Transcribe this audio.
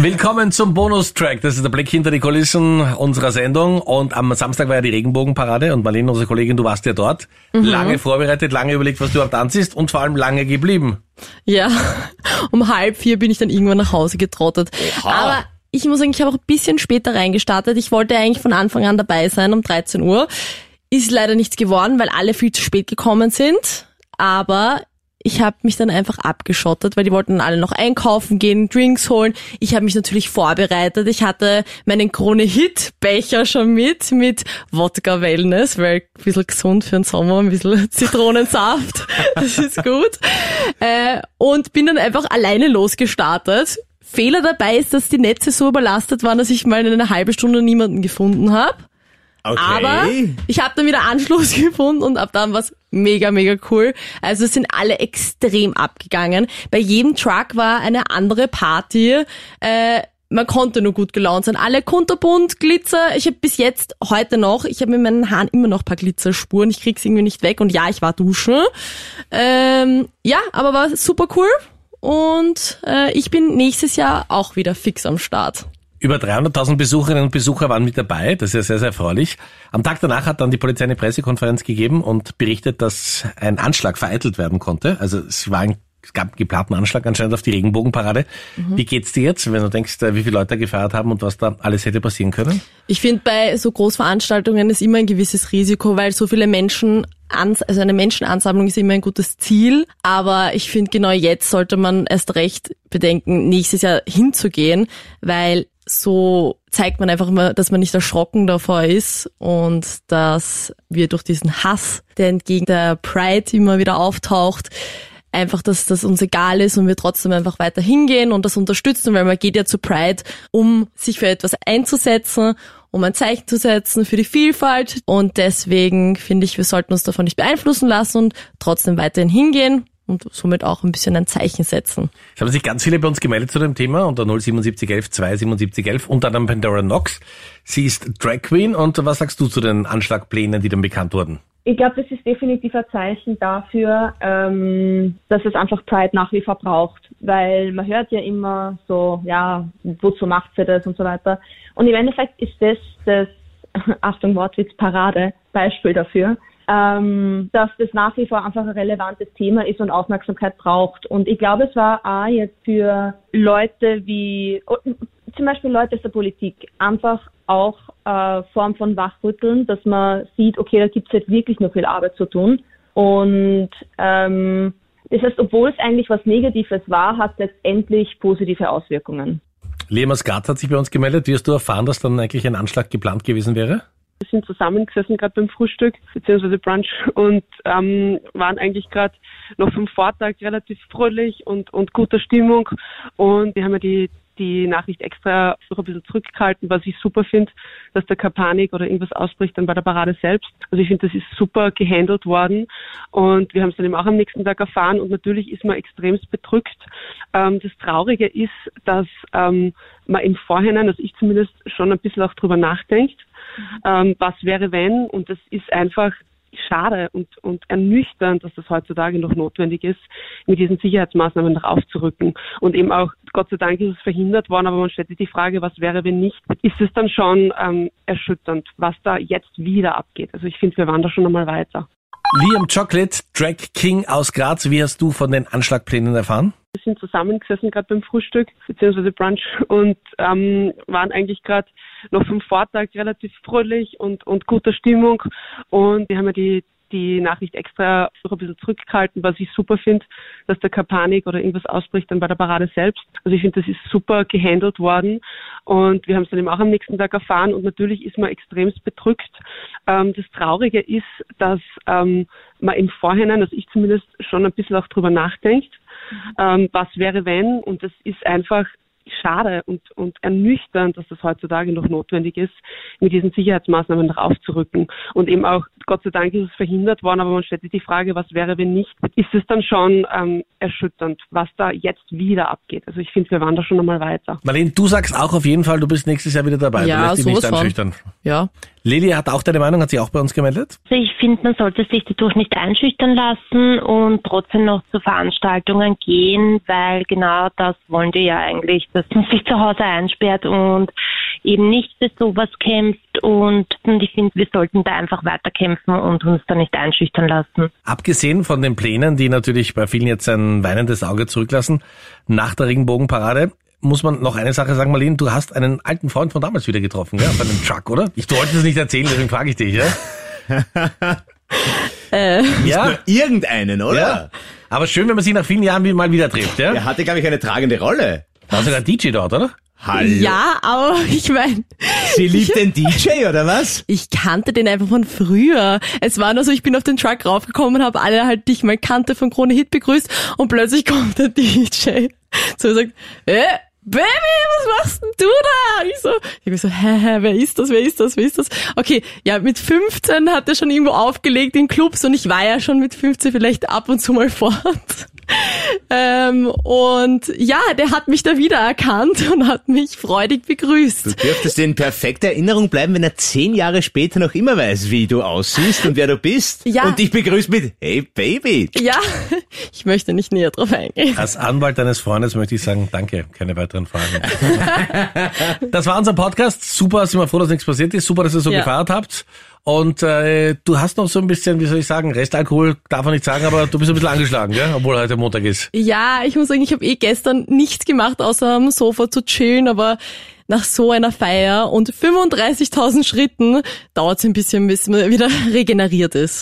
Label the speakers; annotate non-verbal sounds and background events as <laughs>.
Speaker 1: Willkommen zum Bonustrack. Das ist der Blick hinter die Kulissen unserer Sendung. Und am Samstag war ja die Regenbogenparade und Marlene, unsere Kollegin, du warst ja dort. Mhm. Lange vorbereitet, lange überlegt, was du überhaupt anziehst und vor allem lange geblieben.
Speaker 2: Ja, <laughs> um halb vier bin ich dann irgendwann nach Hause getrottet. Oha. Aber ich muss sagen, ich habe auch ein bisschen später reingestartet. Ich wollte eigentlich von Anfang an dabei sein, um 13 Uhr. Ist leider nichts geworden, weil alle viel zu spät gekommen sind. Aber ich habe mich dann einfach abgeschottet, weil die wollten dann alle noch einkaufen gehen, Drinks holen. Ich habe mich natürlich vorbereitet. Ich hatte meinen Krone Hit Becher schon mit mit Wodka Wellness, weil ein bisschen gesund für den Sommer, ein bisschen <laughs> Zitronensaft. das ist gut. Äh, und bin dann einfach alleine losgestartet. Fehler dabei ist, dass die Netze so überlastet waren, dass ich mal in einer halben Stunde niemanden gefunden habe. Okay. Aber ich habe dann wieder Anschluss <laughs> gefunden und ab dann war es mega, mega cool. Also es sind alle extrem abgegangen. Bei jedem Truck war eine andere Party. Äh, man konnte nur gut gelaunt sein. Alle kunterbunt, Glitzer. Ich habe bis jetzt, heute noch, ich habe mit meinen Haaren immer noch paar Glitzerspuren. Ich krieg's irgendwie nicht weg. Und ja, ich war duschen. Ähm, ja, aber war super cool. Und äh, ich bin nächstes Jahr auch wieder fix am Start.
Speaker 1: Über 300.000 Besucherinnen und Besucher waren mit dabei. Das ist ja sehr, sehr erfreulich. Am Tag danach hat dann die Polizei eine Pressekonferenz gegeben und berichtet, dass ein Anschlag vereitelt werden konnte. Also es war ein es gab einen geplanten Anschlag anscheinend auf die Regenbogenparade. Mhm. Wie geht's dir jetzt, wenn du denkst, äh, wie viele Leute gefeiert haben und was da alles hätte passieren können?
Speaker 2: Ich finde, bei so Großveranstaltungen ist immer ein gewisses Risiko, weil so viele Menschen also eine Menschenansammlung ist immer ein gutes Ziel, aber ich finde genau jetzt sollte man erst recht bedenken, nächstes Jahr hinzugehen, weil so zeigt man einfach immer, dass man nicht erschrocken davor ist und dass wir durch diesen Hass, der entgegen der Pride immer wieder auftaucht, einfach, dass das uns egal ist und wir trotzdem einfach weiter hingehen und das unterstützen, weil man geht ja zu Pride, um sich für etwas einzusetzen, um ein Zeichen zu setzen für die Vielfalt. Und deswegen finde ich, wir sollten uns davon nicht beeinflussen lassen und trotzdem weiterhin hingehen und somit auch ein bisschen ein Zeichen setzen.
Speaker 1: Es haben sich ganz viele bei uns gemeldet zu dem Thema unter 07711 27711 unter anderem Pandora Knox. Sie ist Drag Queen und was sagst du zu den Anschlagplänen, die dann bekannt wurden?
Speaker 3: Ich glaube, das ist definitiv ein Zeichen dafür, ähm, dass es einfach Pride nach wie vor braucht, weil man hört ja immer so, ja, wozu macht sie das und so weiter. Und im Endeffekt ist das das, <laughs> Achtung Wortwitz, Parade, Beispiel dafür, ähm, dass das nach wie vor einfach ein relevantes Thema ist und Aufmerksamkeit braucht. Und ich glaube, es war auch jetzt für Leute wie, zum Beispiel Leute aus der Politik, einfach auch äh, Form von Wachrütteln, dass man sieht, okay, da gibt es jetzt wirklich noch viel Arbeit zu tun. Und ähm, das heißt, obwohl es eigentlich was Negatives war, hat es letztendlich positive Auswirkungen.
Speaker 1: Lea Maskat hat sich bei uns gemeldet. Wie hast du erfahren, dass dann eigentlich ein Anschlag geplant gewesen wäre?
Speaker 4: Wir sind zusammengesessen gerade beim Frühstück bzw. Brunch <laughs> und ähm, waren eigentlich gerade noch vom Vortag relativ fröhlich und, und guter Stimmung und wir haben ja die die Nachricht extra noch ein bisschen zurückgehalten, was ich super finde, dass da keine Panik oder irgendwas ausbricht dann bei der Parade selbst. Also ich finde, das ist super gehandelt worden und wir haben es dann eben auch am nächsten Tag erfahren und natürlich ist man extremst bedrückt. Ähm, das Traurige ist, dass ähm, man im Vorhinein, also ich zumindest schon ein bisschen auch drüber nachdenkt, ähm, was wäre wenn und das ist einfach schade und, und ernüchternd, dass das heutzutage noch notwendig ist, mit diesen Sicherheitsmaßnahmen darauf zu rücken. Und eben auch, Gott sei Dank ist es verhindert worden, aber man stellt sich die Frage, was wäre, wenn nicht, ist es dann schon ähm, erschütternd, was da jetzt wieder abgeht. Also ich finde, wir waren da schon einmal weiter.
Speaker 1: Liam Chocolate, Drag King aus Graz, wie hast du von den Anschlagplänen erfahren?
Speaker 4: Wir sind zusammengesessen gerade beim Frühstück bzw. Brunch und ähm, waren eigentlich gerade noch vom Vortag relativ fröhlich und, und guter Stimmung und wir haben ja die die Nachricht extra noch ein bisschen zurückgehalten, was ich super finde, dass da keine Panik oder irgendwas ausbricht dann bei der Parade selbst. Also ich finde, das ist super gehandelt worden und wir haben es dann eben auch am nächsten Tag erfahren und natürlich ist man extremst bedrückt. Ähm, das Traurige ist, dass ähm, man im Vorhinein, also ich zumindest schon ein bisschen auch drüber nachdenkt, mhm. ähm, was wäre wenn und das ist einfach schade und, und ernüchternd, dass das heutzutage noch notwendig ist, mit diesen Sicherheitsmaßnahmen aufzurücken. Und eben auch, Gott sei Dank ist es verhindert worden, aber man stellt sich die Frage, was wäre, wenn nicht, ist es dann schon ähm, erschütternd, was da jetzt wieder abgeht. Also ich finde, wir waren da schon einmal weiter.
Speaker 1: Marlene, du sagst auch auf jeden Fall, du bist nächstes Jahr wieder dabei.
Speaker 2: Ja,
Speaker 1: du lässt dich nicht einschüchtern.
Speaker 2: Ja.
Speaker 1: Lili hat auch deine Meinung, hat sich auch bei uns gemeldet.
Speaker 5: Also ich finde, man sollte sich dadurch nicht einschüchtern lassen und trotzdem noch zu Veranstaltungen gehen, weil genau das wollen die ja eigentlich, dass man sich zu Hause einsperrt und eben nicht für sowas kämpft und ich finde, wir sollten da einfach weiterkämpfen und uns da nicht einschüchtern lassen.
Speaker 1: Abgesehen von den Plänen, die natürlich bei vielen jetzt ein weinendes Auge zurücklassen, nach der Regenbogenparade, muss man noch eine Sache sagen, Marlene, du hast einen alten Freund von damals wieder getroffen, ja, auf einem Truck, oder? Ich wollte es nicht erzählen, deswegen frage ich dich, ja? <laughs>
Speaker 2: Äh,
Speaker 1: Ja,
Speaker 6: Irgendeinen, oder?
Speaker 1: ja. Aber schön, wenn man sich nach vielen Jahren mal wieder trifft, ja?
Speaker 6: Er hatte, glaube ich, eine tragende Rolle.
Speaker 1: War sogar DJ dort, oder?
Speaker 6: Hallo.
Speaker 2: ja, aber <laughs> ich meine,
Speaker 6: Sie liebt den DJ, oder was?
Speaker 2: ich kannte den einfach von früher. Es war nur so, ich bin auf den Truck raufgekommen, habe alle halt, die ich mal kannte von Krone Hit begrüßt und plötzlich <laughs> kommt der DJ so sagt, äh, Baby, was machst denn du da? Und ich so, ich bin so, hä, hä, wer ist das, wer ist das, wer ist das? Okay, ja, mit 15 hat er schon irgendwo aufgelegt in Clubs und ich war ja schon mit 15 vielleicht ab und zu mal <laughs> fort. Ähm, und ja, der hat mich da wieder erkannt und hat mich freudig
Speaker 6: Du
Speaker 2: begrüßt.
Speaker 6: dürftest in perfekter Erinnerung bleiben, wenn er zehn Jahre später noch immer weiß, wie du aussiehst und wer du bist.
Speaker 2: Ja.
Speaker 6: Und dich begrüßt mit, hey Baby.
Speaker 2: Ja, <laughs> ich möchte nicht näher drauf eingehen.
Speaker 1: Als Anwalt deines Freundes möchte ich sagen, danke, keine weiteren Fragen. <laughs> das war unser Podcast. Super, sind wir froh, dass nichts passiert ist. Super, dass ihr so
Speaker 2: Ja.
Speaker 1: gefeiert habt. Und äh, du hast noch so ein bisschen, wie soll ich sagen, Restalkohol darf man nicht sagen, aber du bist ein bisschen angeschlagen, gell? obwohl heute Montag ist.
Speaker 2: Ja, ich muss sagen, ich habe eh gestern nichts gemacht, außer am Sofa zu chillen, aber nach so einer Feier und 35.000 Schritten dauert es ein bisschen, bis man wieder <laughs> regeneriert ist.